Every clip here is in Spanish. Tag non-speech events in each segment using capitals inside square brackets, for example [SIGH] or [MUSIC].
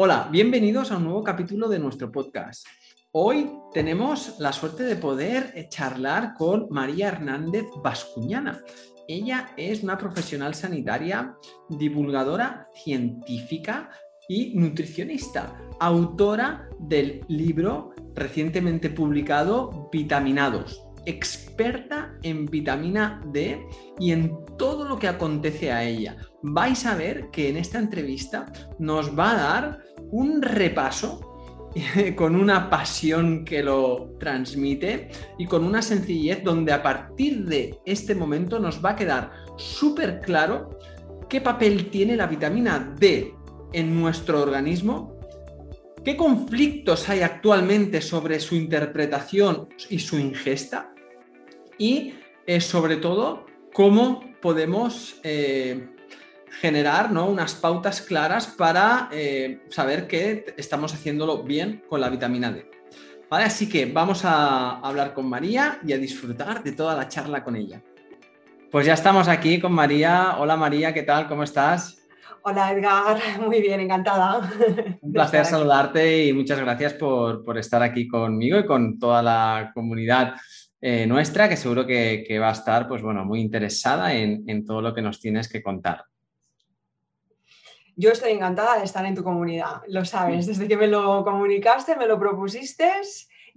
Hola, bienvenidos a un nuevo capítulo de nuestro podcast. Hoy tenemos la suerte de poder charlar con María Hernández Bascuñana. Ella es una profesional sanitaria, divulgadora científica y nutricionista, autora del libro recientemente publicado Vitaminados, experta en vitamina D y en todo lo que acontece a ella. Vais a ver que en esta entrevista nos va a dar un repaso [LAUGHS] con una pasión que lo transmite y con una sencillez donde a partir de este momento nos va a quedar súper claro qué papel tiene la vitamina D en nuestro organismo, qué conflictos hay actualmente sobre su interpretación y su ingesta y eh, sobre todo cómo podemos eh, generar ¿no? unas pautas claras para eh, saber que estamos haciéndolo bien con la vitamina D. ¿Vale? Así que vamos a hablar con María y a disfrutar de toda la charla con ella. Pues ya estamos aquí con María. Hola María, ¿qué tal? ¿Cómo estás? Hola Edgar, [LAUGHS] muy bien, encantada. [LAUGHS] Un placer saludarte y muchas gracias por, estar aquí conmigo y con toda la comunidad eh, nuestra, que seguro que, va a estar pues, bueno, muy interesada en todo lo que nos tienes que contar. Yo estoy encantada de estar en tu comunidad, lo sabes, desde que me lo comunicaste, me lo propusiste.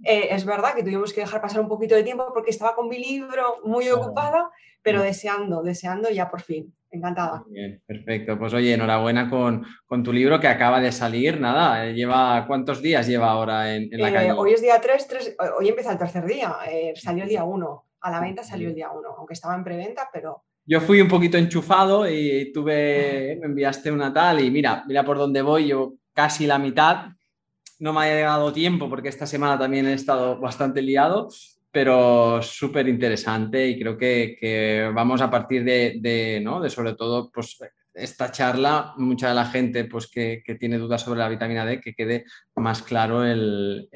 Eh, es verdad que tuvimos que dejar pasar un poquito de tiempo porque estaba con mi libro muy ocupada, pero deseando, deseando ya por fin. Encantada. Bien, perfecto. Pues oye, enhorabuena con, tu libro que acaba de salir. Nada, eh, lleva ¿cuántos días lleva ahora en, la eh, calle? Hoy es día 3, hoy empieza el tercer día. salió el día 1. A la venta salió el día 1, aunque estaba en preventa, pero yo fui un poquito enchufado y tuve, [LAUGHS] me enviaste una tal y mira, mira por dónde voy, yo casi la mitad. No me ha llegado tiempo porque esta semana también he estado bastante liado, pero súper interesante y creo que, vamos a partir de, ¿no? de sobre todo pues, esta charla, mucha de la gente pues, que, tiene dudas sobre la vitamina D, que quede más claro el,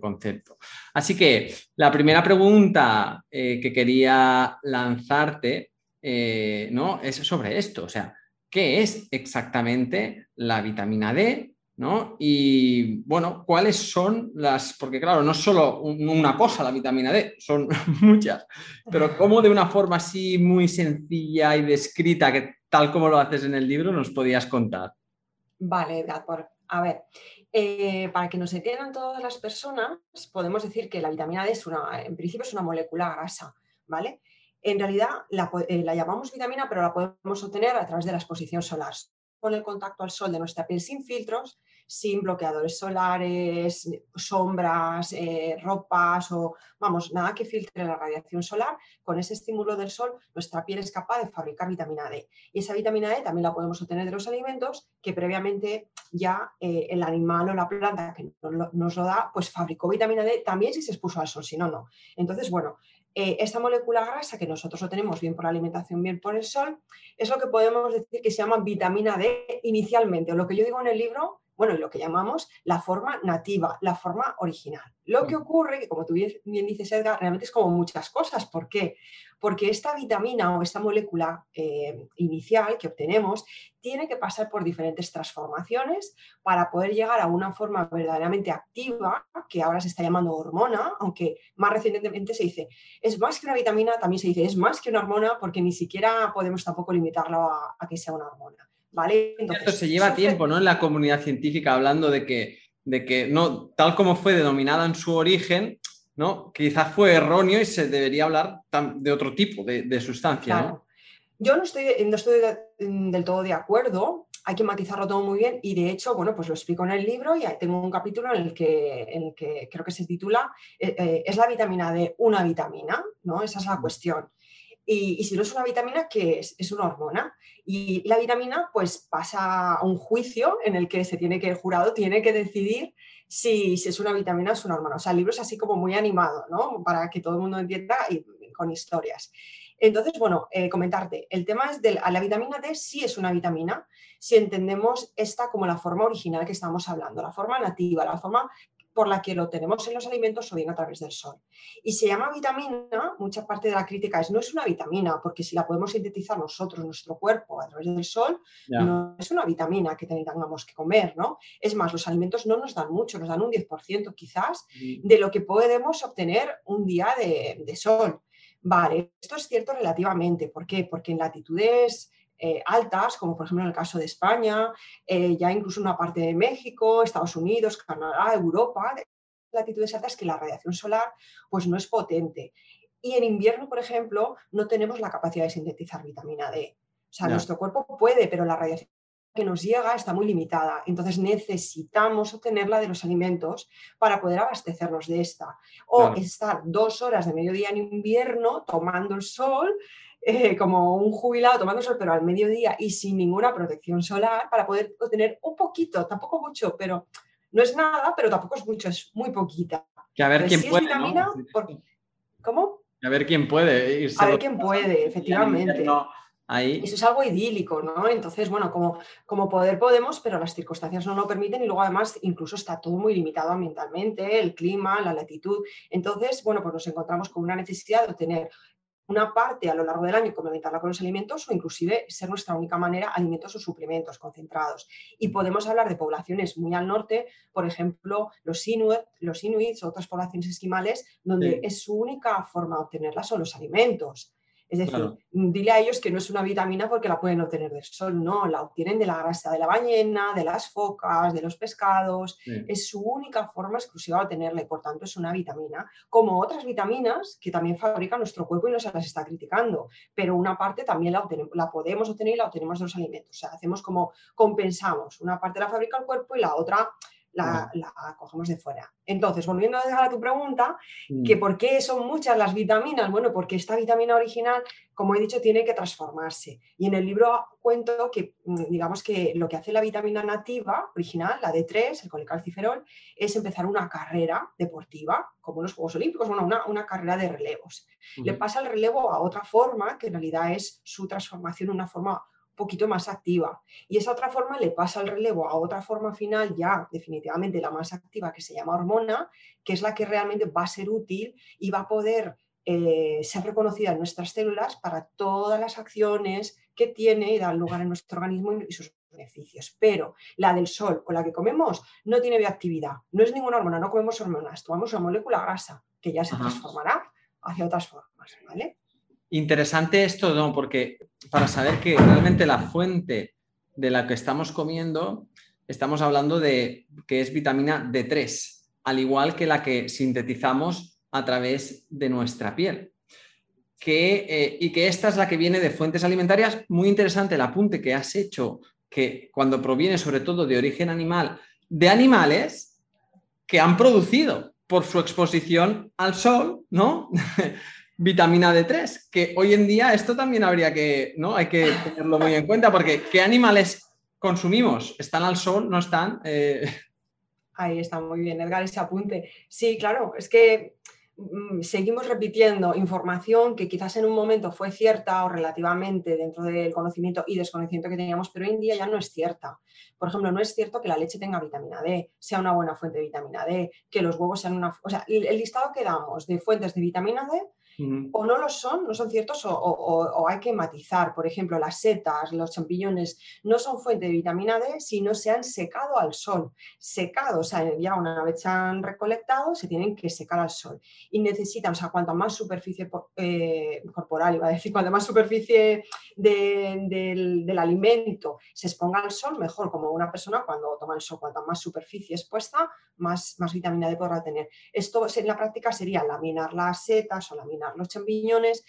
concepto. Así que la primera pregunta eh, que quería lanzarte eh, ¿no? es sobre esto, o sea, ¿qué es exactamente la vitamina D? ¿No? Y bueno, ¿cuáles son las, porque claro, no es solo una cosa la vitamina D, son [LAUGHS] muchas, pero cómo de una forma así muy sencilla y descrita, que tal como lo haces en el libro, nos podías contar. Vale, por, a ver, eh, para que nos entiendan todas las personas, podemos decir que la vitamina D es una, en principio es una molécula grasa, ¿vale? En realidad eh, la, llamamos vitamina, pero la podemos obtener a través de la exposición solar. Con el contacto al sol de nuestra piel sin filtros, sin bloqueadores solares, sombras, eh, ropas o, vamos, nada que filtre la radiación solar, con ese estímulo del sol, nuestra piel es capaz de fabricar vitamina D. Y esa vitamina D también la podemos obtener de los alimentos que previamente ya eh, el animal o la planta que nos lo da, pues fabricó vitamina D también si se expuso al sol, si no, no. Entonces, bueno, eh, esta molécula grasa que nosotros lo tenemos bien por la alimentación, bien por el sol, es lo que podemos decir que se llama vitamina D inicialmente, o lo que yo digo en el libro, bueno, lo que llamamos la forma nativa, la forma original. Lo que ocurre, que como tú bien dices, Edgar, realmente es como muchas cosas. ¿Por qué? Porque esta vitamina o esta molécula eh, inicial que obtenemos tiene que pasar por diferentes transformaciones para poder llegar a una forma verdaderamente activa, que ahora se está llamando hormona, aunque más recientemente se dice, es más que una vitamina, también se dice, es más que una hormona, porque ni siquiera podemos tampoco limitarlo a que sea una hormona. ¿Vale? Esto se lleva tiempo, ¿no? En la comunidad científica hablando de que, de que no, tal como fue denominada en su origen, ¿no? Quizás fue erróneo y se debería hablar de otro tipo de, sustancia, Yo no estoy, no estoy del todo de acuerdo, hay que matizarlo todo muy bien y de hecho, bueno, pues lo explico en el libro y tengo un capítulo en el que, en el que creo que se titula eh, eh, ¿Es la vitamina D una vitamina? ¿no? Esa es la cuestión. Y, si no es una vitamina, ¿qué es? Es una hormona. Y la vitamina pues pasa a un juicio en el que se tiene que, el jurado tiene que decidir si, es una vitamina o es una hormona. O sea, el libro es así como muy animado, ¿no? Para que todo el mundo entienda y con historias. Entonces, bueno, eh, comentarte, el tema es de la vitamina D sí es una vitamina si entendemos esta como la forma original que estamos hablando, la forma nativa, la forma por la que lo tenemos en los alimentos o bien a través del sol. Y se llama vitamina, mucha parte de la crítica es no es una vitamina, porque si la podemos sintetizar nosotros, nuestro cuerpo, a través del sol, no es una vitamina que tengamos que comer, ¿no? Es más, los alimentos no nos dan mucho, nos dan un 10% quizás de lo que podemos obtener un día de, de sol. Vale, esto es cierto relativamente. ¿Por qué? Porque en latitudes eh, altas, como por ejemplo en el caso de España, eh, ya incluso una parte de México, Estados Unidos, Canadá, Europa, latitudes altas que la radiación solar pues no es potente. Y en invierno, por ejemplo, no tenemos la capacidad de sintetizar vitamina D. O sea, nuestro cuerpo puede, pero la radiación que nos llega está muy limitada. Entonces necesitamos obtenerla de los alimentos para poder abastecernos de esta. O estar dos horas de mediodía en invierno tomando el sol eh, como un jubilado tomando sol, pero al mediodía y sin ninguna protección solar para poder obtener un poquito, tampoco mucho, pero no es nada, pero tampoco es mucho, es muy poquita. Que a ver quién puede. ¿Cómo? A ver quién puede irse. A ver quién puede, efectivamente. Ahí. Eso es algo idílico, ¿no? Entonces, bueno, como, como poder podemos, pero las circunstancias no lo permiten y luego además incluso está todo muy limitado ambientalmente, el clima, la latitud. Entonces, bueno, pues nos encontramos con una necesidad de tener una parte a lo largo del año complementarla con los alimentos o inclusive ser nuestra única manera alimentos o suplementos concentrados. Y podemos hablar de poblaciones muy al norte, por ejemplo, los inuit, los inuits o otras poblaciones esquimales, donde es su única forma de obtenerlas son los alimentos. Es decir, dile a ellos que no es una vitamina porque la pueden obtener del sol, no, la obtienen de la grasa de la ballena, de las focas, de los pescados. Es su única forma exclusiva de obtenerla y por tanto es una vitamina, como otras vitaminas que también fabrica nuestro cuerpo y no se las está criticando, pero una parte también la, la podemos obtener y la obtenemos de los alimentos. O sea, hacemos como compensamos, una parte la fabrica el cuerpo y la otra la, cogemos de fuera. Entonces, volviendo a tu pregunta, que mm. por qué son muchas las vitaminas, bueno, porque esta vitamina original, como he dicho, tiene que transformarse. Y en el libro cuento que, mm, digamos que lo que hace la vitamina nativa original, la D3, el colecalciferol, es empezar una carrera deportiva, como los Juegos Olímpicos, bueno, una, carrera de relevos. Le pasa el relevo a otra forma, que en realidad es su transformación, una forma poquito más activa. Y esa otra forma le pasa el relevo a otra forma final, ya definitivamente la más activa, que se llama hormona, que es la que realmente va a ser útil y va a poder eh, ser reconocida en nuestras células para todas las acciones que tiene y dan lugar en nuestro organismo y sus beneficios. Pero la del sol o la que comemos no tiene bioactividad, no es ninguna hormona, no comemos hormonas, tomamos una molécula grasa que ya se transformará hacia otras formas, ¿vale? Interesante esto, ¿no? Porque para saber que realmente la fuente de la que estamos comiendo, estamos hablando de que es vitamina D3, al igual que la que sintetizamos a través de nuestra piel. Que, eh, y que esta es la que viene de fuentes alimentarias. Muy interesante el apunte que has hecho, que cuando proviene sobre todo de origen animal, de animales que han producido por su exposición al sol, ¿no? [LAUGHS] vitamina D3, que hoy en día esto también habría que, ¿no? Hay que tenerlo muy en cuenta porque ¿qué animales consumimos? ¿Están al sol? ¿No están? Eh, Ahí está muy bien, Edgar, ese apunte. Sí, claro, es que mm, seguimos repitiendo información que quizás en un momento fue cierta o relativamente dentro del conocimiento y desconocimiento que teníamos, pero hoy en día ya no es cierta. Por ejemplo, no es cierto que la leche tenga vitamina D, sea una buena fuente de vitamina D, que los huevos sean una... O sea, el listado que damos de fuentes de vitamina D o no lo son, no son ciertos o, hay que matizar. Por ejemplo, las setas, los champiñones no son fuente de vitamina D si no se han secado al sol. Secado, o sea, ya una vez se han recolectado, se tienen que secar al sol. Y necesitan, o sea, cuanto más superficie eh, corporal, iba a decir, cuanto más superficie del, alimento se exponga al sol, mejor. Como una persona cuando toma el sol, cuanto más superficie expuesta, más, más vitamina D podrá tener. Esto en la práctica sería laminar las setas o laminar los champiñones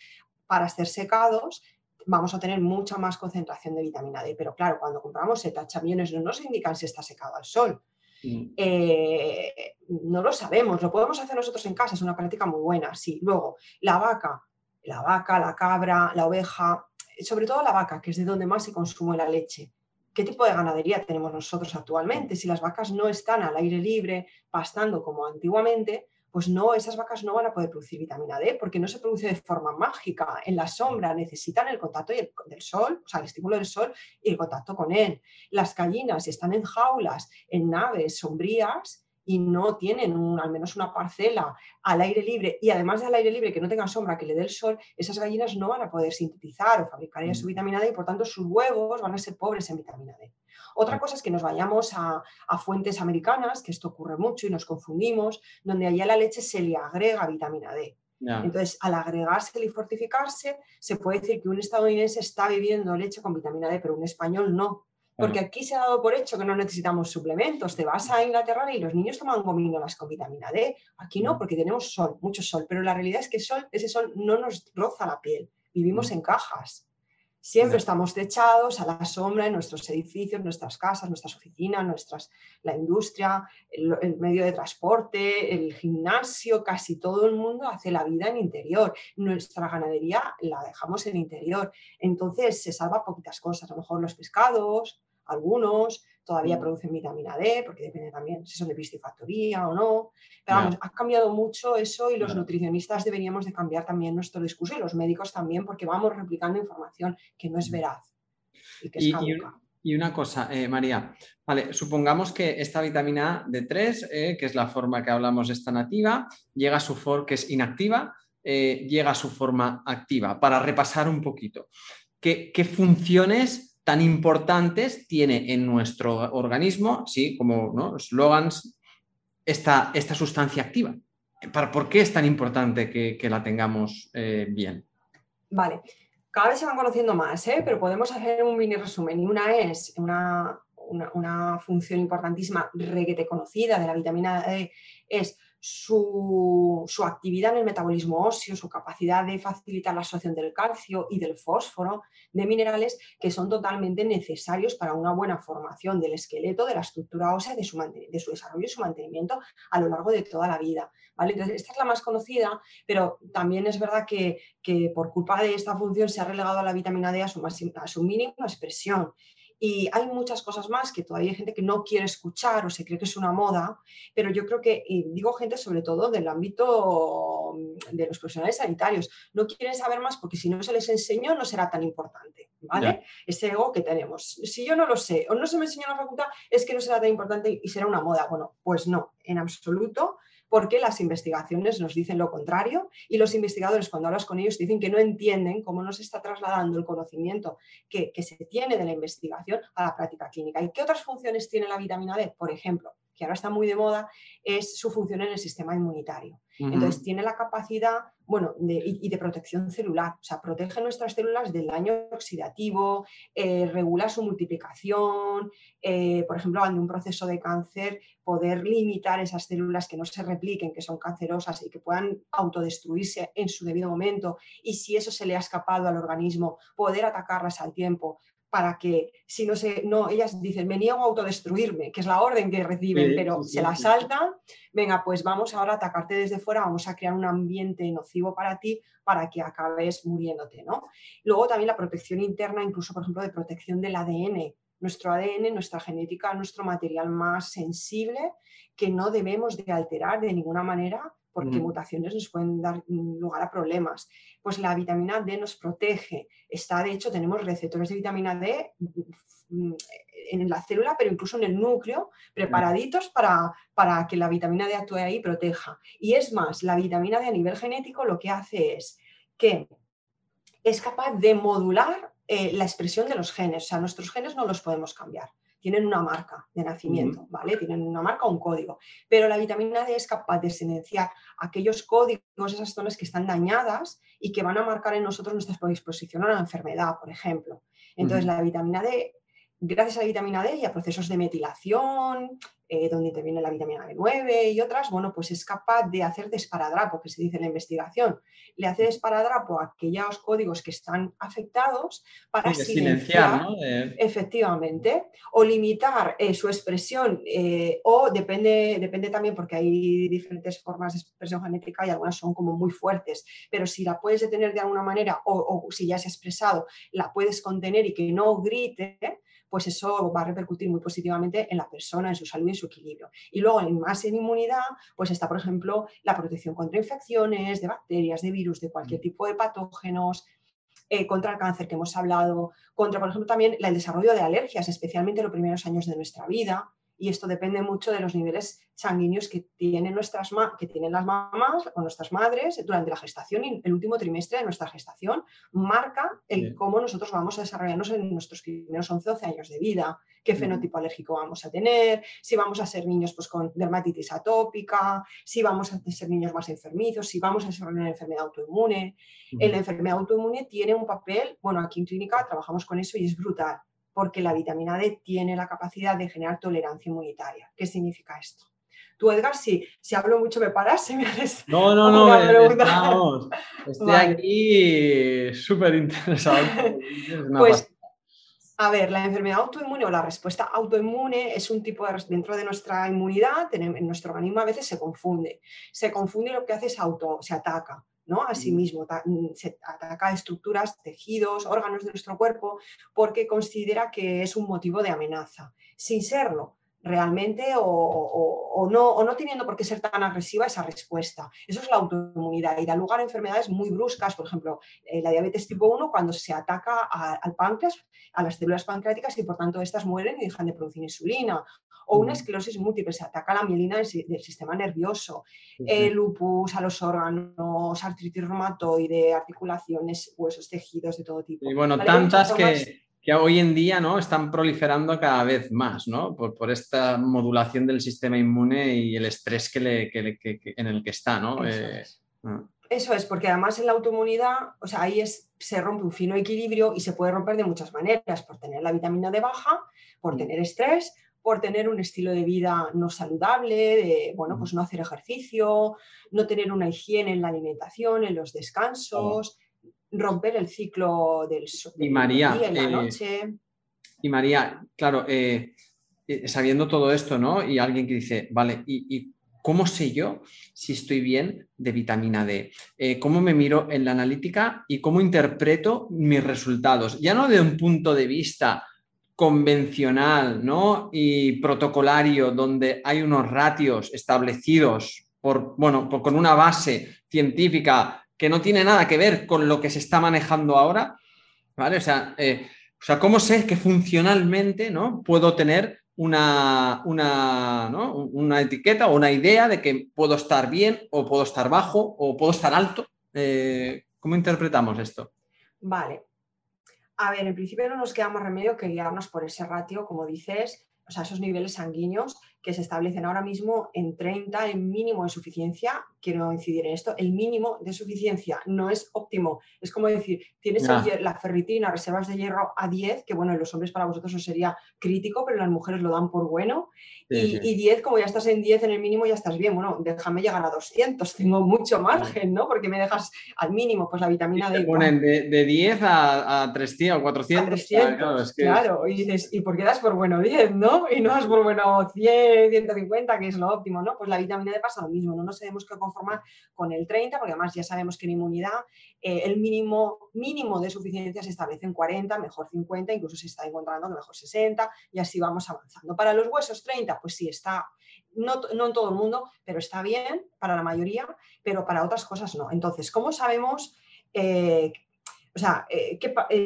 para ser secados vamos a tener mucha más concentración de vitamina D. Pero claro, cuando compramos setas, champiñones no nos indican si está secado al sol. Mm. Eh, no lo sabemos, lo podemos hacer nosotros en casa, es una práctica muy buena, sí. Luego, la vaca, la vaca, la cabra, la oveja, sobre todo la vaca, que es de donde más se consume la leche. ¿Qué tipo de ganadería tenemos nosotros actualmente? Si las vacas no están al aire libre, pastando como antiguamente, pues no, esas vacas no van a poder producir vitamina D porque no se produce de forma mágica. En la sombra necesitan el contacto del sol, o sea, el estímulo del sol y el contacto con él. Las gallinas están en jaulas, en naves sombrías y no tienen al menos una parcela al aire libre y además del aire libre que no tenga sombra, que le dé el sol, esas gallinas no van a poder sintetizar o fabricar su mm. vitamina D y por tanto sus huevos van a ser pobres en vitamina D. Otra cosa es que nos vayamos a, fuentes americanas, que esto ocurre mucho y nos confundimos, donde allá a la leche se le agrega vitamina D. Entonces, al agregarse y fortificarse, se puede decir que un estadounidense está bebiendo leche con vitamina D, pero un español no. Porque aquí se ha dado por hecho que no necesitamos suplementos. Te vas a Inglaterra y los niños toman gominolas con vitamina D. Aquí no, porque tenemos sol, mucho sol. Pero la realidad es que sol, ese sol no nos roza la piel. Vivimos en cajas. Siempre estamos techados a la sombra en nuestros edificios, nuestras casas, nuestras oficinas, nuestras, la industria, el, medio de transporte, el gimnasio, casi todo el mundo hace la vida en interior. Nuestra ganadería la dejamos en interior. Entonces se salva poquitas cosas, a lo mejor los pescados, algunos todavía mm. producen vitamina D, porque depende también si son de piscifactoría o no. Pero vamos, ha cambiado mucho eso y los nutricionistas deberíamos de cambiar también nuestro discurso y los médicos también, porque vamos replicando información que no es mm. veraz y que es y, una cosa, eh, María, vale, supongamos que esta vitamina D3, eh, que es la forma que hablamos, esta nativa, llega a su forma que es inactiva, eh, llega a su forma activa. Para repasar un poquito, ¿qué, qué funciones tan importantes tiene en nuestro organismo, sí, como ¿no? slogans, esta, esta sustancia activa. ¿Por qué es tan importante que, la tengamos eh, bien? Vale, cada vez se van conociendo más, ¿eh? pero podemos hacer un mini resumen. Y una es una, una, función importantísima, reguete conocida de la vitamina D, es su, actividad en el metabolismo óseo, su capacidad de facilitar la absorción del calcio y del fósforo, de minerales que son totalmente necesarios para una buena formación del esqueleto, de la estructura ósea, de su, de su desarrollo y su mantenimiento a lo largo de toda la vida. ¿vale? Entonces, esta es la más conocida, pero también es verdad que, por culpa de esta función se ha relegado a la vitamina D a su, a su mínima expresión. Y hay muchas cosas más que todavía hay gente que no quiere escuchar o se cree que es una moda, pero yo creo que, digo gente sobre todo del ámbito mm, de los profesionales sanitarios, no quieren saber más porque si no se les enseñó no será tan importante, ¿vale? Ese ego que tenemos. Si yo no lo sé o no se me enseñó en la facultad, es que no será tan importante y será una moda. Bueno, pues no, en absoluto porque las investigaciones nos dicen lo contrario y los investigadores cuando hablas con ellos dicen que no entienden cómo nos está trasladando el conocimiento que, que se tiene de la investigación a la práctica clínica. ¿Y qué otras funciones tiene la vitamina D? Por ejemplo, que ahora está muy de moda, es su función en el sistema inmunitario. Entonces, tiene la capacidad, bueno, de, y, de protección celular, o sea, protege nuestras células del daño oxidativo, eh, regula su multiplicación, eh, por ejemplo, ante un proceso de cáncer, poder limitar esas células que no se repliquen, que son cancerosas y que puedan autodestruirse en su debido momento, y si eso se le ha escapado al organismo, poder atacarlas al tiempo, para que si no se, no, ellas dicen, me niego a autodestruirme, que es la orden que reciben, pero se la saltan, venga, pues vamos ahora a atacarte desde fuera, vamos a crear un ambiente nocivo para ti para que acabes muriéndote, ¿no? Luego también la protección interna, incluso por ejemplo de protección del ADN, nuestro ADN, nuestra genética, nuestro material más sensible que no debemos de alterar de ninguna manera porque mm. mutaciones nos pueden dar lugar a problemas. Pues la vitamina D nos protege. Está, de hecho, tenemos receptores de vitamina D mm, en la célula, pero incluso en el núcleo, preparaditos para, para que la vitamina D actúe ahí y proteja. Y es más, la vitamina D a nivel genético lo que hace es que es capaz de modular eh, la expresión de los genes. O sea, nuestros genes no los podemos cambiar tienen una marca de nacimiento, ¿vale? Tienen una marca o un código. Pero la vitamina D es capaz de silenciar aquellos códigos, esas zonas que están dañadas y que van a marcar en nosotros nuestra predisposición a la enfermedad, por ejemplo. Entonces, la vitamina D gracias a la vitamina D y a procesos de metilación, eh, donde interviene la vitamina B9 y otras, bueno, pues es capaz de hacer desparadrapo, que se dice en la investigación. Le hace desparadrapo a aquellos códigos que están afectados para silenciar, efectivamente, o limitar eh, su expresión, eh, o depende, depende también, porque hay diferentes formas de expresión genética y algunas son como muy fuertes, pero si la puedes detener de alguna manera o, o si ya se ha expresado, la puedes contener y que no grite, pues eso va a repercutir muy positivamente en la persona, en su salud y en su equilibrio. Y luego, en más en inmunidad, pues está, por ejemplo, la protección contra infecciones, de bacterias, de virus, de cualquier mm. tipo de patógenos, eh, contra el cáncer que hemos hablado, contra, por ejemplo, también el desarrollo de alergias, especialmente en los primeros años de nuestra vida. Y esto depende mucho de los niveles sanguíneos que tienen, nuestras que tienen las mamás o nuestras madres durante la gestación y el último trimestre de nuestra gestación marca el cómo nosotros vamos a desarrollarnos en nuestros primeros 11 12 años de vida, qué fenotipo alérgico vamos a tener, si vamos a ser niños pues, con dermatitis atópica, si vamos a ser niños más enfermizos, si vamos a desarrollar una enfermedad autoinmune. En la enfermedad autoinmune tiene un papel, bueno, aquí en clínica trabajamos con eso y es brutal porque la vitamina D tiene la capacidad de generar tolerancia inmunitaria. ¿Qué significa esto? Tú, Edgar, si, si hablo mucho me paras, si me haces No, no, no, estamos, estoy aquí súper interesado. [LAUGHS] pues, a ver, la enfermedad autoinmune o la respuesta autoinmune es un tipo de, dentro de nuestra inmunidad, en nuestro organismo a veces se confunde. Se confunde y lo que hace es auto, se ataca. ¿No? a sí mismo, mm, se ataca estructuras, tejidos, órganos de nuestro cuerpo, porque considera que es un motivo de amenaza, sin serlo realmente o, no, o no teniendo por qué ser tan agresiva esa respuesta. Eso es la autoinmunidad y da lugar a enfermedades muy bruscas, por ejemplo, eh, la diabetes tipo 1 cuando se ataca al páncreas, a las células pancreáticas y por tanto estas mueren y dejan de producir insulina. O una esclerosis múltiple, se ataca la mielina del, sistema nervioso, el lupus a los órganos, artritis reumatoide, articulaciones, huesos, tejidos de todo tipo. Y bueno, tantas que que hoy en día ¿no? están proliferando cada vez más, ¿no? Por, esta modulación del sistema inmune y el estrés que le, en el que está, ¿no? Eso, eh, es. Ah. Eso, es. porque además en la autoinmunidad, o sea, ahí es, se rompe un fino equilibrio y se puede romper de muchas maneras, por tener la vitamina D baja, por mm. tener estrés, por tener un estilo de vida no saludable, de, bueno, pues mm. no hacer ejercicio, no tener una higiene en la alimentación, en los descansos, romper el ciclo del, y María, la eh, noche. Y María, claro, eh, eh, sabiendo todo esto, ¿no? Y alguien que dice, vale, ¿y, cómo sé yo si estoy bien de vitamina D? ¿Cómo me miro en la analítica y cómo interpreto mis resultados? Ya no de un punto de vista convencional ¿no? y protocolario donde hay unos ratios establecidos por, bueno, con una base científica que no tiene nada que ver con lo que se está manejando ahora, ¿vale? O sea, eh, ¿cómo sé que funcionalmente ¿no? puedo tener una, una, una, etiqueta o una idea de que puedo estar bien o puedo estar bajo o puedo estar alto? Eh, ¿Cómo interpretamos esto? Vale. A ver, en principio no nos queda más remedio que guiarnos por ese ratio, como dices, o sea, esos niveles sanguíneos que se establecen ahora mismo en 30 en mínimo de suficiencia. Quiero incidir en esto, el mínimo de suficiencia no es óptimo. Es como decir, tienes la ferritina, reservas de hierro a 10, que bueno, en los hombres para vosotros eso sería crítico, pero las mujeres lo dan por bueno. y, 10, como ya estás en 10 en el mínimo, ya estás bien. Bueno, déjame llegar a 200, [LAUGHS] tengo mucho margen, ¿no? Porque me dejas al mínimo, pues la vitamina D. Ponen de, de, 10 a, a 300 o 400. 300, claro, y dices, ¿y por qué das por bueno 10, no? Y no das por bueno 100 150, que es lo óptimo, ¿no? Pues la vitamina D pasa lo mismo, no nos tenemos que conformar con el 30, porque además ya sabemos que en inmunidad eh, el mínimo, mínimo de suficiencia se establece en 40, mejor 50, incluso se está encontrando que mejor 60, y así vamos avanzando. Para los huesos 30, pues sí, está, no, en todo el mundo, pero está bien para la mayoría, pero para otras cosas no. Entonces, ¿cómo sabemos... Eh, o sea, eh,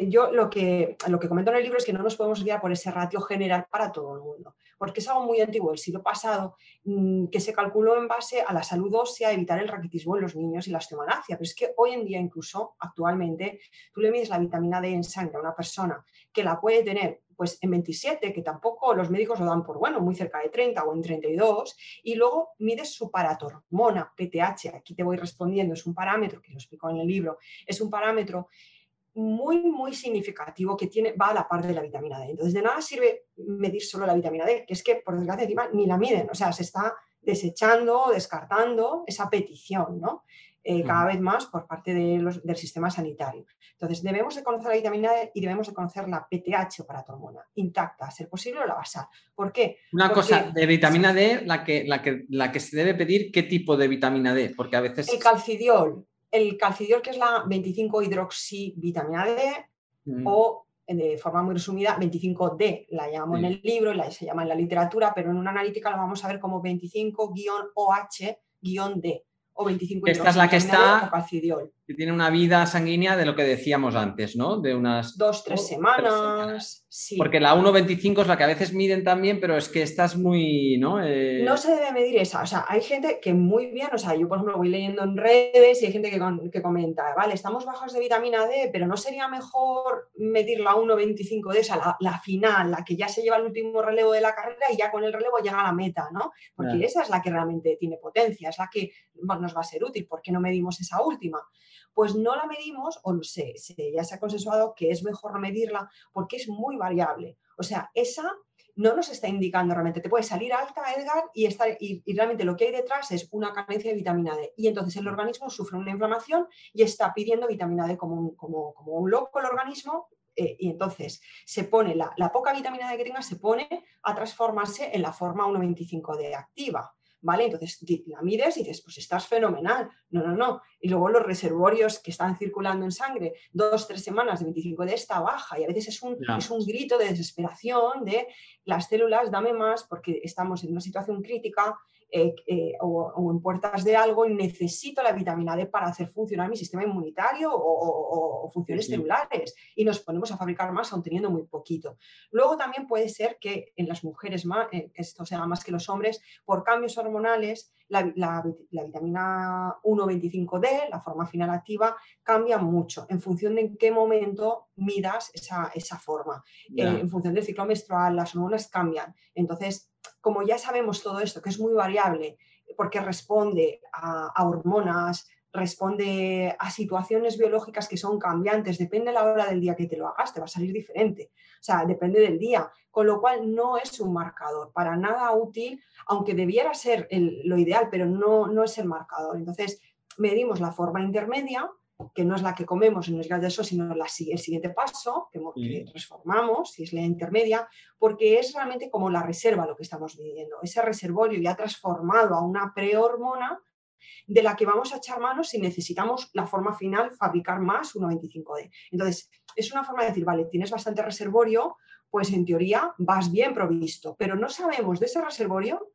yo lo que, lo que comento en el libro es que no nos podemos guiar por ese ratio general para todo el mundo porque es algo muy antiguo del siglo pasado mm, que se calculó en base a la salud ósea, evitar el raquitismo en los niños y la osteomalacia. Pero es que hoy en día, incluso actualmente, tú le mides la vitamina D en sangre a una persona que la puede tener pues en 27, que tampoco los médicos lo dan por bueno, muy cerca de 30 o en 32, y luego mides su paratormona, PTH, aquí te voy respondiendo, es un parámetro, que lo explico en el libro, es un parámetro muy, muy significativo que tiene, va a la par de la vitamina D. Entonces, de nada sirve medir solo la vitamina D, que es que, por desgracia, encima ni la miden, o sea, se está desechando, descartando esa petición, ¿no? Eh, cada vez más por parte del sistema sanitario. Entonces, debemos de conocer la vitamina D y debemos de conocer la PTH para tu hormona, intacta, a ser posible, o la basal. ¿Por qué? Una cosa, de vitamina D, la que, la, que, la que se debe pedir, ¿qué tipo de vitamina D? Porque a veces... El calcidiol, el calcidiol, que es la 25 hidroxivitamina D, mm. o de forma muy resumida, 25D, la llamo en el libro, la, se llama en la literatura, pero en una analítica la vamos a ver como 25-OH-D o 25 Esta es la que está, que tiene una vida sanguínea de lo que decíamos antes, ¿no? De unas... Dos, tres semanas. Sí. Porque la 1,25 es la que a veces miden también, pero es que estás muy, ¿no? Eh, no se debe medir esa. O sea, hay gente que muy bien, o sea, yo por ejemplo voy leyendo en redes y hay gente que, que comenta, vale, estamos bajos de vitamina D, pero ¿no sería mejor medir la 1,25 de esa, la, final, la que ya se lleva el último relevo de la carrera y ya con el relevo llega a la meta, ¿no? Porque esa es la que realmente tiene potencia, es la que nos va a ser útil. ¿Por qué no medimos esa última? Pues no la medimos o se, ya se ha consensuado que es mejor medirla porque es muy variable. O sea, esa no nos está indicando realmente, te puede salir alta, Edgar, y, estar, y, realmente lo que hay detrás es una carencia de vitamina D. Y entonces el organismo sufre una inflamación y está pidiendo vitamina D como un, como, un loco el organismo. Eh, y entonces se pone la, la, poca vitamina D que tenga, se pone a transformarse en la forma 1,25 D activa. ¿Vale? Entonces la mides y dices, pues estás fenomenal. No, no, no. Y luego los reservorios que están circulando en sangre, dos, tres semanas de 25 de esta baja, y a veces es un, es un grito de desesperación de las células, dame más porque estamos en una situación crítica eh, eh, o, en puertas de algo necesito la vitamina D para hacer funcionar mi sistema inmunitario o, funciones celulares y nos ponemos a fabricar más aún teniendo muy poquito. Luego también puede ser que en las mujeres, más, eh, esto sea más que los hombres, por cambios hormonales, la, vitamina 1,25D, la forma final activa, cambia mucho en función de en qué momento midas esa, esa forma. en función del ciclo menstrual, las hormonas cambian. Entonces, como ya sabemos todo esto, que es muy variable, porque responde a, hormonas, responde a situaciones biológicas que son cambiantes, depende de la hora del día que te lo hagas, te va a salir diferente. O sea, depende del día, con lo cual no es un marcador, para nada útil, aunque debiera ser lo ideal, pero no, no es el marcador. Entonces, medimos la forma intermedia, que no es la que comemos en los de eso, sino la, el siguiente paso, que, transformamos, si es la intermedia, porque es realmente como la reserva lo que estamos viviendo, ese reservorio ya transformado a una prehormona de la que vamos a echar manos si necesitamos la forma final, fabricar más 1,25D. Entonces, es una forma de decir, vale, tienes bastante reservorio, pues en teoría vas bien provisto, pero no sabemos de ese reservorio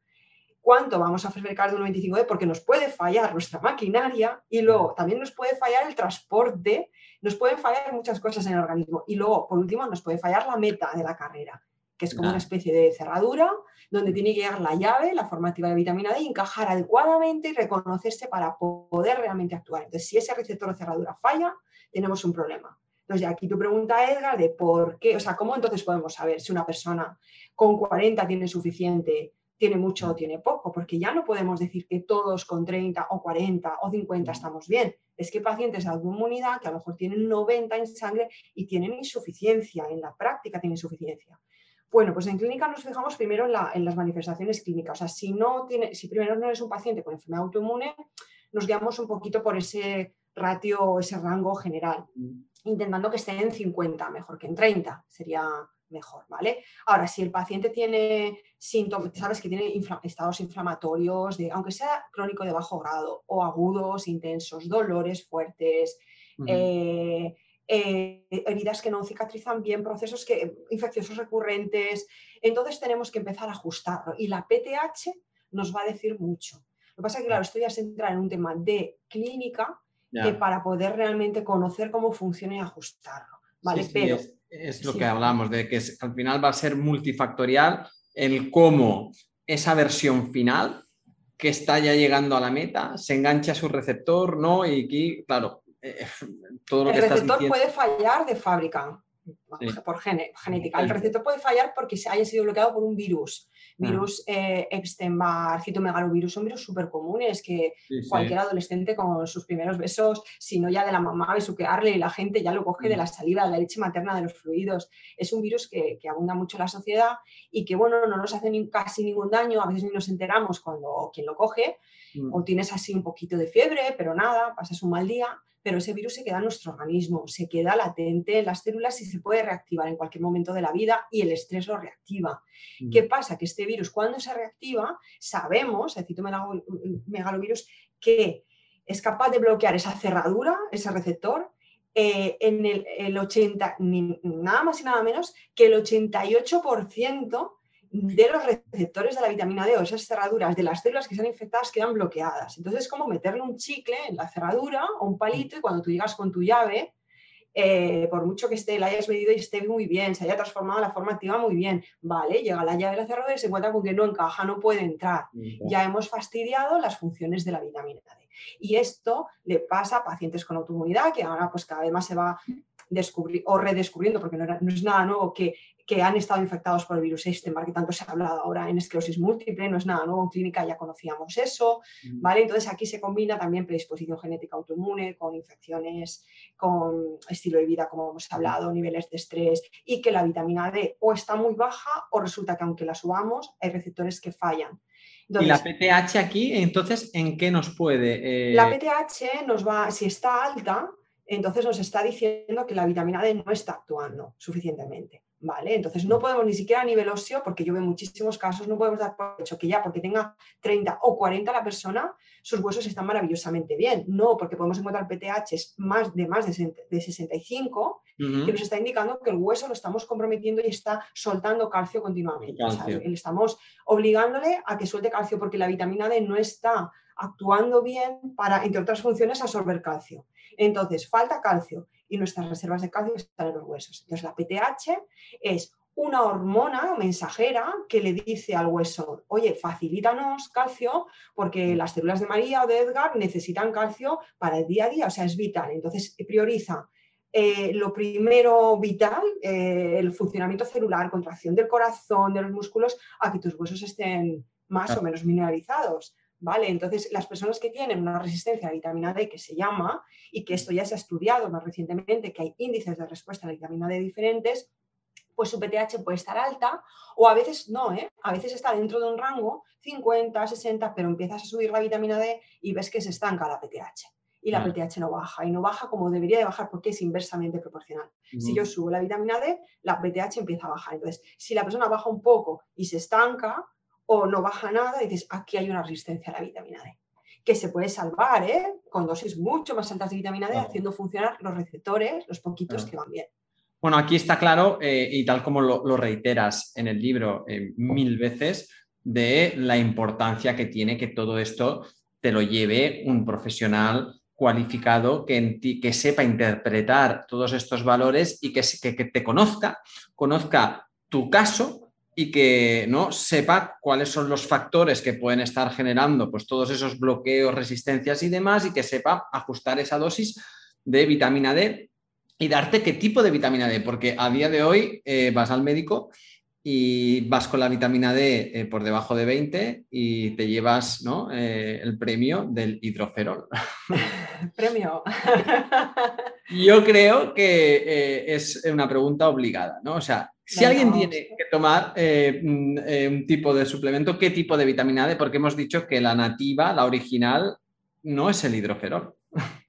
cuánto vamos a fabricar de un 95D porque nos puede fallar nuestra maquinaria y luego también nos puede fallar el transporte, nos pueden fallar muchas cosas en el organismo y luego, por último, nos puede fallar la meta de la carrera, que es como una especie de cerradura donde tiene que llegar la llave, la formativa de vitamina D y encajar adecuadamente y reconocerse para poder realmente actuar. Entonces, si ese receptor de cerradura falla, tenemos un problema. Entonces, aquí tu pregunta, Edgar, de por qué, o sea, ¿cómo entonces podemos saber si una persona con 40 tiene suficiente tiene mucho o tiene poco, porque ya no podemos decir que todos con 30 o 40 o 50 estamos bien. Es que pacientes de autoinmunidad que a lo mejor tienen 90 en sangre y tienen insuficiencia, en la práctica tienen insuficiencia. Bueno, pues en clínica nos fijamos primero en, las manifestaciones clínicas. O sea, si, no tiene, si primero no es un paciente con enfermedad autoinmune, nos guiamos un poquito por ese ratio, ese rango general, intentando que esté en 50, mejor que en 30, sería mejor, ¿vale? Ahora, si el paciente tiene síntomas, sabes que tiene estados inflamatorios, de, aunque sea crónico de bajo grado, o agudos, intensos, dolores fuertes, eh, eh, heridas que no cicatrizan bien, procesos que, infecciosos recurrentes, entonces tenemos que empezar a ajustarlo. Y la PTH nos va a decir mucho. Lo que pasa es que, claro, esto ya se entra en un tema de clínica para poder realmente conocer cómo funciona y ajustarlo. ¿vale? Pero es lo que hablamos, de que al final va a ser multifactorial el cómo esa versión final que está ya llegando a la meta se engancha a su receptor, ¿no? Y aquí, claro, eh, [LAUGHS] todo lo que estás diciendo... El receptor puede fallar de fábrica, por genética. El receptor puede fallar porque se haya sido bloqueado por un virus virus eh, Epstein-Barr, citomegalovirus, son virus súper comunes que cualquier adolescente con sus primeros besos, si no ya de la mamá, besuquearle y la gente ya lo coge de mm. la saliva, de la leche materna, de los fluidos. Es un virus que, abunda mucho en la sociedad y que, bueno, no nos hace ni, casi ningún daño, a veces ni nos enteramos cuando quien lo coge, mm. o tienes así un poquito de fiebre, pero nada, pasas un mal día pero ese virus se queda en nuestro organismo, se queda latente en las células y se puede reactivar en cualquier momento de la vida y el estrés lo reactiva. Mm. ¿Qué pasa? Que este virus cuando se reactiva, sabemos, el citomegalovirus, que es capaz de bloquear esa cerradura, ese receptor, eh, en el, 80, nada más y nada menos que el 88% de los receptores de la vitamina D o esas cerraduras de las células que están infectadas quedan bloqueadas. Entonces es como meterle un chicle en la cerradura o un palito y cuando tú llegas con tu llave, eh, por mucho que esté, la hayas medido y esté muy bien, se haya transformado la forma activa muy bien, vale, llega la llave de la cerradura y se encuentra con que no encaja, no puede entrar. Ya hemos fastidiado las funciones de la vitamina D. Y esto le pasa a pacientes con autoinmunidad, que ahora pues cada vez más se va descubrir o redescubriendo, porque no, no, es nada nuevo, que que han estado infectados por el virus este, que tanto se ha hablado ahora en esclerosis múltiple, no es nada nuevo, en clínica ya conocíamos eso, ¿vale? Entonces aquí se combina también predisposición genética autoinmune con infecciones, con estilo de vida, como hemos hablado, niveles de estrés y que la vitamina D o está muy baja o resulta que aunque la subamos hay receptores que fallan. ¿Y la PTH aquí, entonces, en qué nos puede? Eh? La PTH nos va, si está alta, entonces nos está diciendo que la vitamina D no está actuando suficientemente. ¿vale? Entonces no podemos ni siquiera a nivel óseo, porque yo veo muchísimos casos, no podemos dar por hecho que ya porque tenga 30 o 40 la persona, sus huesos están maravillosamente bien. No, porque podemos encontrar PTH más de más de 65 que nos está indicando que el hueso lo estamos comprometiendo y está soltando calcio continuamente. estamos obligándole a que suelte calcio porque la vitamina D no está actuando bien para, entre otras funciones, absorber calcio. Entonces, falta calcio y nuestras reservas de calcio están en los huesos. Entonces, la PTH es una hormona mensajera que le dice al hueso, oye, facilítanos calcio porque las células de María o de Edgar necesitan calcio para el día a día, o sea, es vital. Entonces, prioriza eh, lo primero vital, eh, el funcionamiento celular, contracción del corazón, de los músculos, a que tus huesos estén más o menos mineralizados. ¿Vale? Entonces, las personas que tienen una resistencia a la vitamina D, que se llama, y que esto ya se ha estudiado más recientemente, que hay índices de respuesta a la vitamina D diferentes, pues su PTH puede estar alta o a veces no, ¿eh? A veces está dentro de un rango 50, 60, pero empiezas a subir la vitamina D y ves que se estanca la PTH. Y la PTH no baja, y no baja como debería de bajar porque es inversamente proporcional. Si yo subo la vitamina D, la PTH empieza a bajar. Entonces, si la persona baja un poco y se estanca, o no baja nada y dices, aquí hay una resistencia a la vitamina D, que se puede salvar ¿eh? con dosis mucho más altas de vitamina D, haciendo funcionar los receptores, los poquitos que van bien. Bueno, aquí está claro, eh, y tal como lo, reiteras en el libro eh, mil veces, de la importancia que tiene que todo esto te lo lleve un profesional cualificado que, en ti, que sepa interpretar todos estos valores y que, que, que te conozca, conozca tu caso y que ¿no? sepa cuáles son los factores que pueden estar generando pues, todos esos bloqueos, resistencias y demás, y que sepa ajustar esa dosis de vitamina D y darte qué tipo de vitamina D, porque a día de hoy eh, vas al médico y vas con la vitamina D eh, por debajo de 20 y te llevas ¿no? Eh, el premio del hidroferol. [LAUGHS] Premio. Yo creo que es una pregunta obligada, ¿no? O sea, si alguien tiene que tomar eh, mm, eh, un tipo de suplemento, ¿qué tipo de vitamina D? Porque hemos dicho que la nativa, la original, no es el hidroferol. [LAUGHS]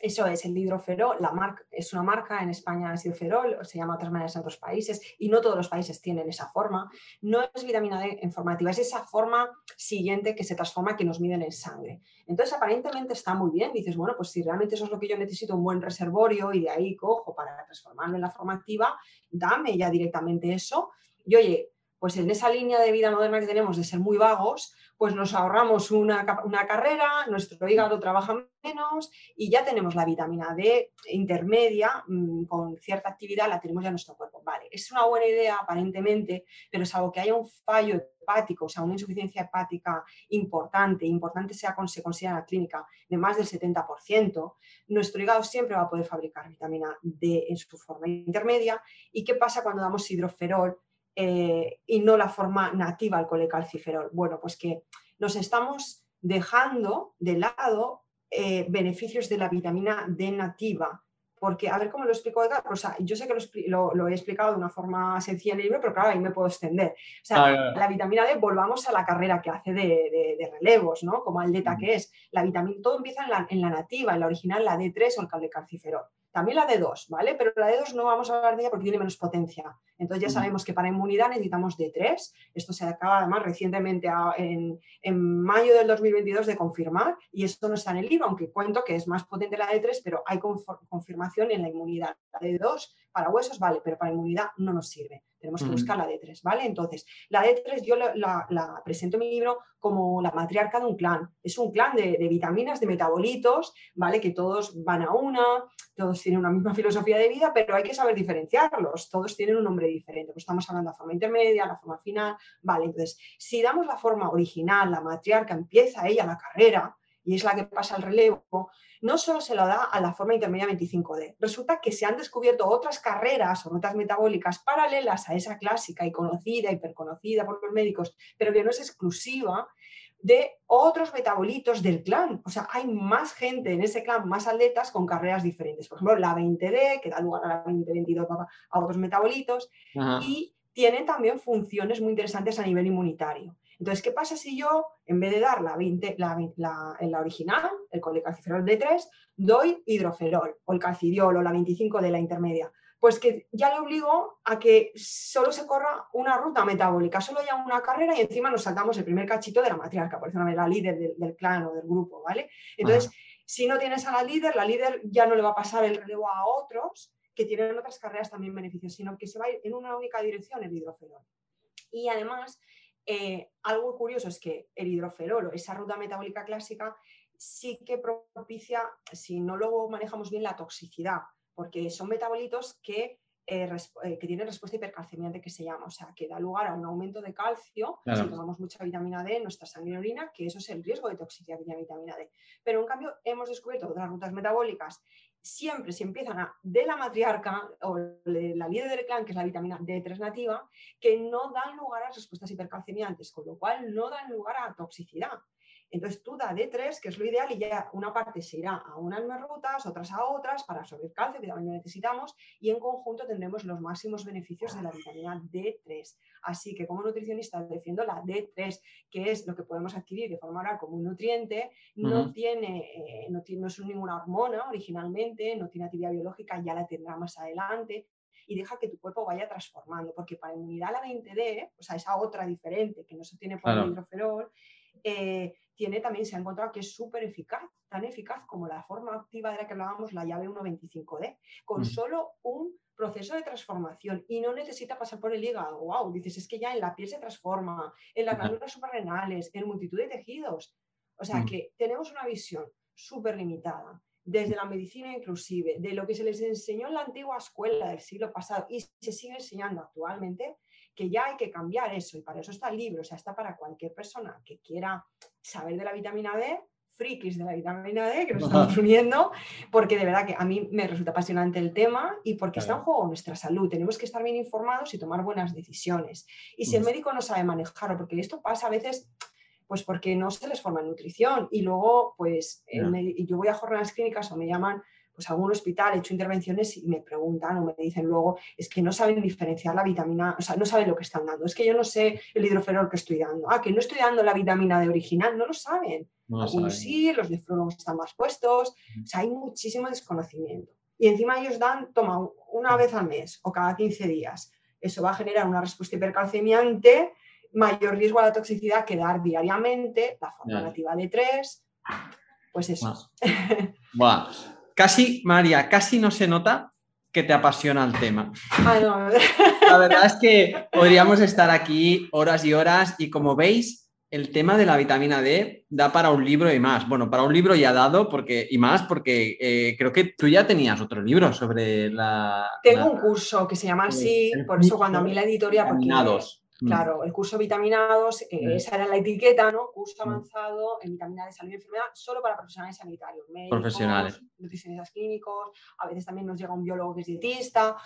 Eso es, el hidroferol, la marca, es una marca, en España es hidroferol, se llama de otras maneras en otros países, y no todos los países tienen esa forma. No es vitamina D informativa, es esa forma siguiente que se transforma que nos miden en sangre. Entonces, aparentemente está muy bien. Dices, bueno, pues si realmente eso es lo que yo necesito, un buen reservorio, y de ahí cojo para transformarlo en la forma activa, dame ya directamente eso. Y oye, pues en esa línea de vida moderna que tenemos de ser muy vagos, pues nos ahorramos una, carrera, nuestro hígado trabaja menos y ya tenemos la vitamina D intermedia mm, con cierta actividad, la tenemos ya en nuestro cuerpo. Vale, es una buena idea aparentemente, pero salvo que haya un fallo hepático, o sea, una insuficiencia hepática importante, importante sea se considera en la clínica de más del 70%, nuestro hígado siempre va a poder fabricar vitamina D en su forma intermedia. ¿Y qué pasa cuando damos hidroferol? Eh, y no la forma nativa al colecalciferol. Bueno, pues que nos estamos dejando de lado eh, beneficios de la vitamina D nativa. Porque, a ver cómo lo explico Edgar, o sea, yo sé que lo, he explicado de una forma sencilla en el libro, pero claro, ahí me puedo extender. O sea, ah, la vitamina D, volvamos a la carrera que hace de, relevos, ¿no? Como aldeta que es. La vitamina, todo empieza en la, en la nativa, en la original, la D3 o el colecalciferol. También la D2, ¿vale? Pero la D2 no vamos a hablar de ella porque tiene menos potencia. Entonces ya sabemos que para inmunidad necesitamos D3. Esto se acaba además recientemente en, mayo del 2022 de confirmar y esto no está en el libro, aunque cuento que es más potente la D3, pero hay confirmación en la inmunidad. La D2 para huesos vale, pero para inmunidad no nos sirve. tenemos que buscar la D3, ¿vale? Entonces, la D3 yo la, presento en mi libro como la matriarca de un clan. Es un clan de, vitaminas, de metabolitos, ¿vale? Que todos van a una, todos tienen una misma [LAUGHS] filosofía de vida, pero hay que saber diferenciarlos. Todos tienen un nombre diferente. Pues estamos hablando de la forma intermedia, la forma final, ¿vale? Entonces, si damos la forma original, la matriarca, empieza ella la carrera, y es la que pasa el relevo, no solo se lo da a la forma intermedia 25D. Resulta que se han descubierto otras carreras o rutas metabólicas paralelas a esa clásica y conocida, hiperconocida por los médicos, pero que no es exclusiva de otros metabolitos del clan. O sea, hay más gente en ese clan, más atletas con carreras diferentes. Por ejemplo, la 20D, que da lugar a la 2022 a otros metabolitos, y tienen también funciones muy interesantes a nivel inmunitario. Entonces, ¿qué pasa si yo, en vez de dar la, 20, la, en la original, el colecalciferol D3, doy hidroferol o el calcidiol o la 25 de la intermedia? Pues que ya le obligo a que solo se corra una ruta metabólica, solo haya una carrera y encima nos saltamos el primer cachito de la matriarca, por ejemplo, la líder del, clan o del grupo, ¿vale? Entonces, si no tienes a la líder, la líder ya no le va a pasar el relevo a otros que tienen otras carreras también beneficios, sino que se va a ir en una única dirección el hidroferol. Y además, eh, algo curioso es que el hidroferol esa ruta metabólica clásica sí que propicia, si no lo manejamos bien, la toxicidad, porque son metabolitos que, eh, eh, que tienen respuesta hipercalcemiante, que se llama, o sea, que da lugar a un aumento de calcio si tomamos mucha vitamina D en nuestra sangre y orina, que eso es el riesgo de toxicidad que tiene vitamina D. Pero en cambio, hemos descubierto otras rutas metabólicas siempre se empiezan a, de la matriarca o de la líder del clan, que es la vitamina D3 nativa, que no dan lugar a respuestas hipercalcemiantes, con lo cual no dan lugar a toxicidad. Entonces tú da D3, que es lo ideal, y ya una parte se irá a unas rutas, otras a otras, para absorber calcio, que también necesitamos, y en conjunto tendremos los máximos beneficios de la vitamina D3. Así que como nutricionista defiendo la D3, que es lo que podemos adquirir de forma oral como un nutriente, no, tiene, eh, no, tiene, no es ninguna hormona originalmente, no tiene actividad biológica, ya la tendrá más adelante, y deja que tu cuerpo vaya transformando, porque para inmunidad la 20D, o sea, esa otra diferente que no se tiene por el hidroferol, eh, tiene también, se ha encontrado que es súper eficaz, tan eficaz como la forma activa de la que hablábamos, la llave 1.25D, con solo un proceso de transformación y no necesita pasar por el hígado. ¡Wow! Dices, es que ya en la piel se transforma, en las glándulas suprarrenales, en multitud de tejidos. O sea que tenemos una visión súper limitada desde la medicina inclusive, de lo que se les enseñó en la antigua escuela del siglo pasado y se sigue enseñando actualmente, que ya hay que cambiar eso y para eso está el libro, o sea, está para cualquier persona que quiera saber de la vitamina D, frikis de la vitamina D que nos estamos uniendo, porque de verdad que a mí me resulta apasionante el tema y porque está en juego nuestra salud. Tenemos que estar bien informados y tomar buenas decisiones. Y si el pues médico no sabe manejarlo, porque esto pasa a veces pues porque no se les forma en nutrición y luego pues yo voy a jornadas clínicas o me llaman pues a algún hospital, he hecho intervenciones y me preguntan o me dicen luego, es que no saben diferenciar la vitamina, o sea, no saben lo que están dando, es que yo no sé el hidroferol que estoy dando, ah, que no estoy dando la vitamina de original, no lo saben. Algunos sí, los nefrólogos están más puestos, o sea, hay muchísimo desconocimiento. Y encima ellos dan, toma, una vez al mes o cada 15 días. Eso va a generar una respuesta hipercalcemiante, mayor riesgo a la toxicidad que dar diariamente, la forma nativa de 3, pues eso. Casi, María, casi no se nota que te apasiona el tema. La verdad es que podríamos estar aquí horas y horas y como veis, el tema de la vitamina D da para un libro y más. Bueno, para un libro ya dado porque, y más porque eh, creo que tú ya tenías otro libro sobre la... Tengo un curso que se llama así, por eso cuando a mí la editorial... Mm. Claro, el curso Vitaminados, eh, mm. esa era la etiqueta, ¿no? Curso mm. avanzado en vitamina de salud y enfermedad, solo para profesionales sanitarios, médicos, profesionales. nutricionistas clínicos, a veces también nos llega un biólogo que es dietista,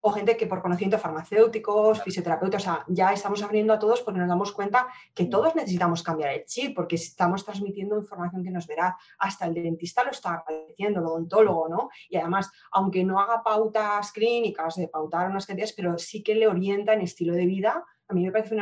o, gente que por conocimiento farmacéuticos, fisioterapeutas, o sea, ya estamos abriendo a todos porque nos damos cuenta que todos necesitamos cambiar el chip, porque estamos transmitiendo información que nos verá, hasta el dentista lo está agradeciendo, el odontólogo, ¿no? Y además, aunque no haga pautas clínicas de pautar unas cantidades, pero sí que le orienta en estilo de vida a mí me parece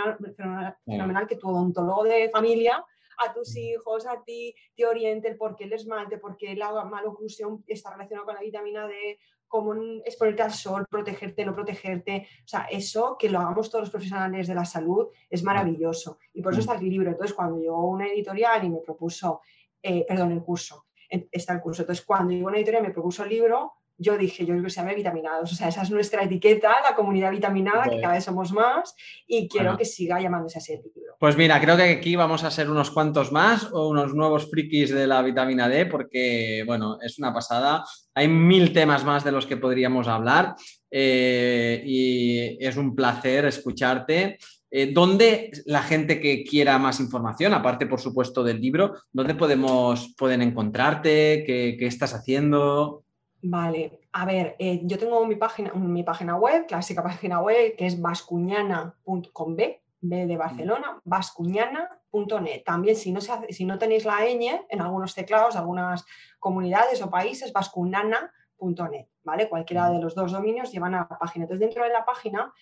fenomenal, que tu odontólogo de familia a tus mm. hijos, a ti, te oriente el por qué el esmalte, por qué la maloclusión está relacionada con la vitamina D, cómo exponerte al sol, protegerte, no protegerte. O sea, eso que lo hagamos todos los profesionales de la salud es maravilloso. Y por eso mm. está el libro. Entonces, cuando llegó una editorial y me propuso, eh, perdón, el curso, está el curso. Entonces, cuando llegó una editorial y me propuso el libro, yo dije, yo creo que se llama vitaminados. O sea, esa es nuestra etiqueta, la comunidad vitaminada, que cada vez somos más y quiero que siga llamándose así el libro. Pues mira, creo que aquí vamos a ser unos cuantos más o unos nuevos frikis de la vitamina D porque, bueno, es una pasada. Hay mil temas más de los que podríamos hablar eh, y es un placer escucharte. Eh, ¿Dónde la gente que quiera más información, aparte por supuesto del libro, dónde podemos, pueden encontrarte? ¿Qué, qué estás haciendo? Vale, a ver, eh, yo tengo mi página, mi página web, clásica página web, que es vascuñana.com, B, B de Barcelona, vascuñana.net. También si no, si no tenéis la ñ en algunos teclados, algunas comunidades o países, vascuñana.net, ¿vale? Cualquiera de los dos dominios llevan a la página. Entonces, dentro de la página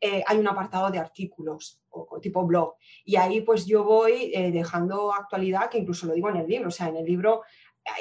eh, hay un apartado de artículos o, tipo blog. Y ahí pues yo voy eh, dejando actualidad, que incluso lo digo en el libro. O sea, en el libro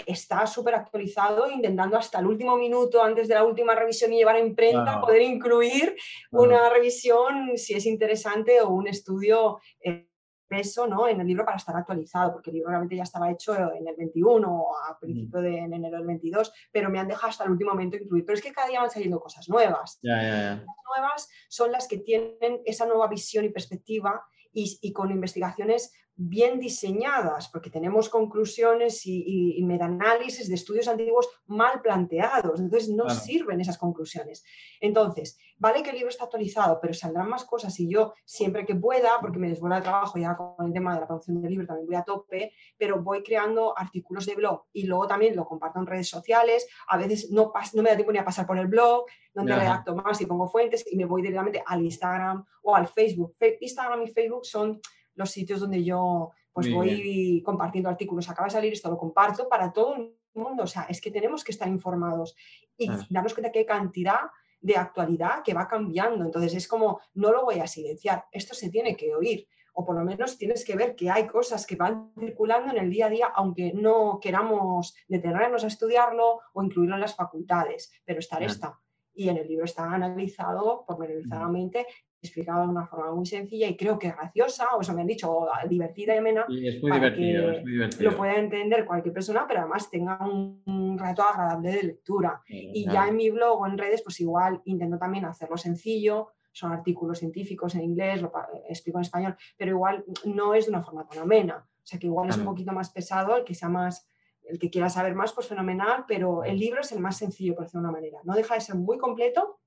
está súper actualizado, intentando hasta el último minuto, antes de la última revisión y llevar a imprenta, poder incluir una revisión, si es interesante, o un estudio eh, peso ¿no? en el libro para estar actualizado, porque el libro realmente ya estaba hecho en el 21 o a principio de enero del 22, pero me han dejado hasta el último momento incluir. Pero es que cada día van saliendo cosas nuevas. Las nuevas son las que tienen esa nueva visión y perspectiva y, y con investigaciones bien diseñadas, porque tenemos conclusiones y, y, metaanálisis de estudios antiguos mal planteados, entonces no sirven esas conclusiones. Entonces, vale que el libro está actualizado, pero saldrán más cosas y yo siempre que pueda, porque me desvuelve el trabajo ya con el tema de la producción del libro, también voy a tope, pero voy creando artículos de blog y luego también lo comparto en redes sociales, a veces no, no me da tiempo ni a pasar por el blog, donde redacto más y pongo fuentes y me voy directamente al Instagram o al Facebook. Instagram y Facebook son los sitios donde yo pues voy compartiendo artículos. Acaba de salir esto, lo comparto para todo el mundo. O sea, es que tenemos que estar informados y darnos cuenta que hay cantidad de actualidad que va cambiando. Entonces es como, no lo voy a silenciar, esto se tiene que oír. O por lo menos tienes que ver que hay cosas que van circulando en el día a día, aunque no queramos detenernos a estudiarlo o incluirlo en las facultades, pero estar está. Y en el libro está analizado pormenorizadamente explicado de una forma muy sencilla y creo que graciosa, o eso me han dicho, divertida y amena, es muy divertido, es muy divertido. lo pueda entender cualquier persona, pero además tenga un, rato agradable de lectura. y ya en mi blog o en redes, pues igual intento también hacerlo sencillo, son artículos científicos en inglés, lo explico en español, pero igual no es de una forma tan amena. O sea que igual es un poquito más pesado, el que sea más, el que quiera saber más, pues fenomenal, pero el libro es el más sencillo, por decirlo de una manera. No deja de ser muy completo,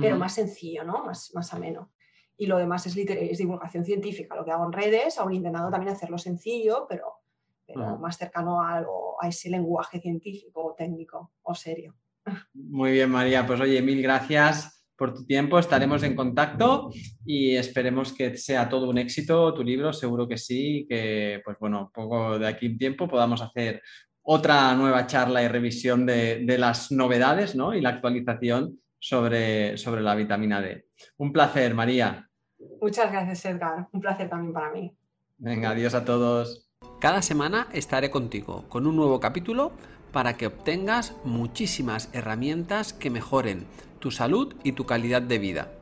pero más sencillo, ¿no? Más, más ameno. Y lo demás es, es, divulgación científica, lo que hago en redes, aún intentando también hacerlo sencillo, pero, pero más cercano a, algo, a ese lenguaje científico o técnico o serio. Muy bien, María. Pues oye, mil gracias por tu tiempo. Estaremos en contacto y esperemos que sea todo un éxito tu libro. Seguro que sí, que pues bueno, poco de aquí un tiempo podamos hacer otra nueva charla y revisión de, de las novedades ¿no? y la actualización sobre, sobre la vitamina D. Un placer, María. Muchas gracias, Edgar. Un placer también para mí. Venga, adiós a todos. Cada semana estaré contigo con un nuevo capítulo para que obtengas muchísimas herramientas que mejoren tu salud y tu calidad de vida.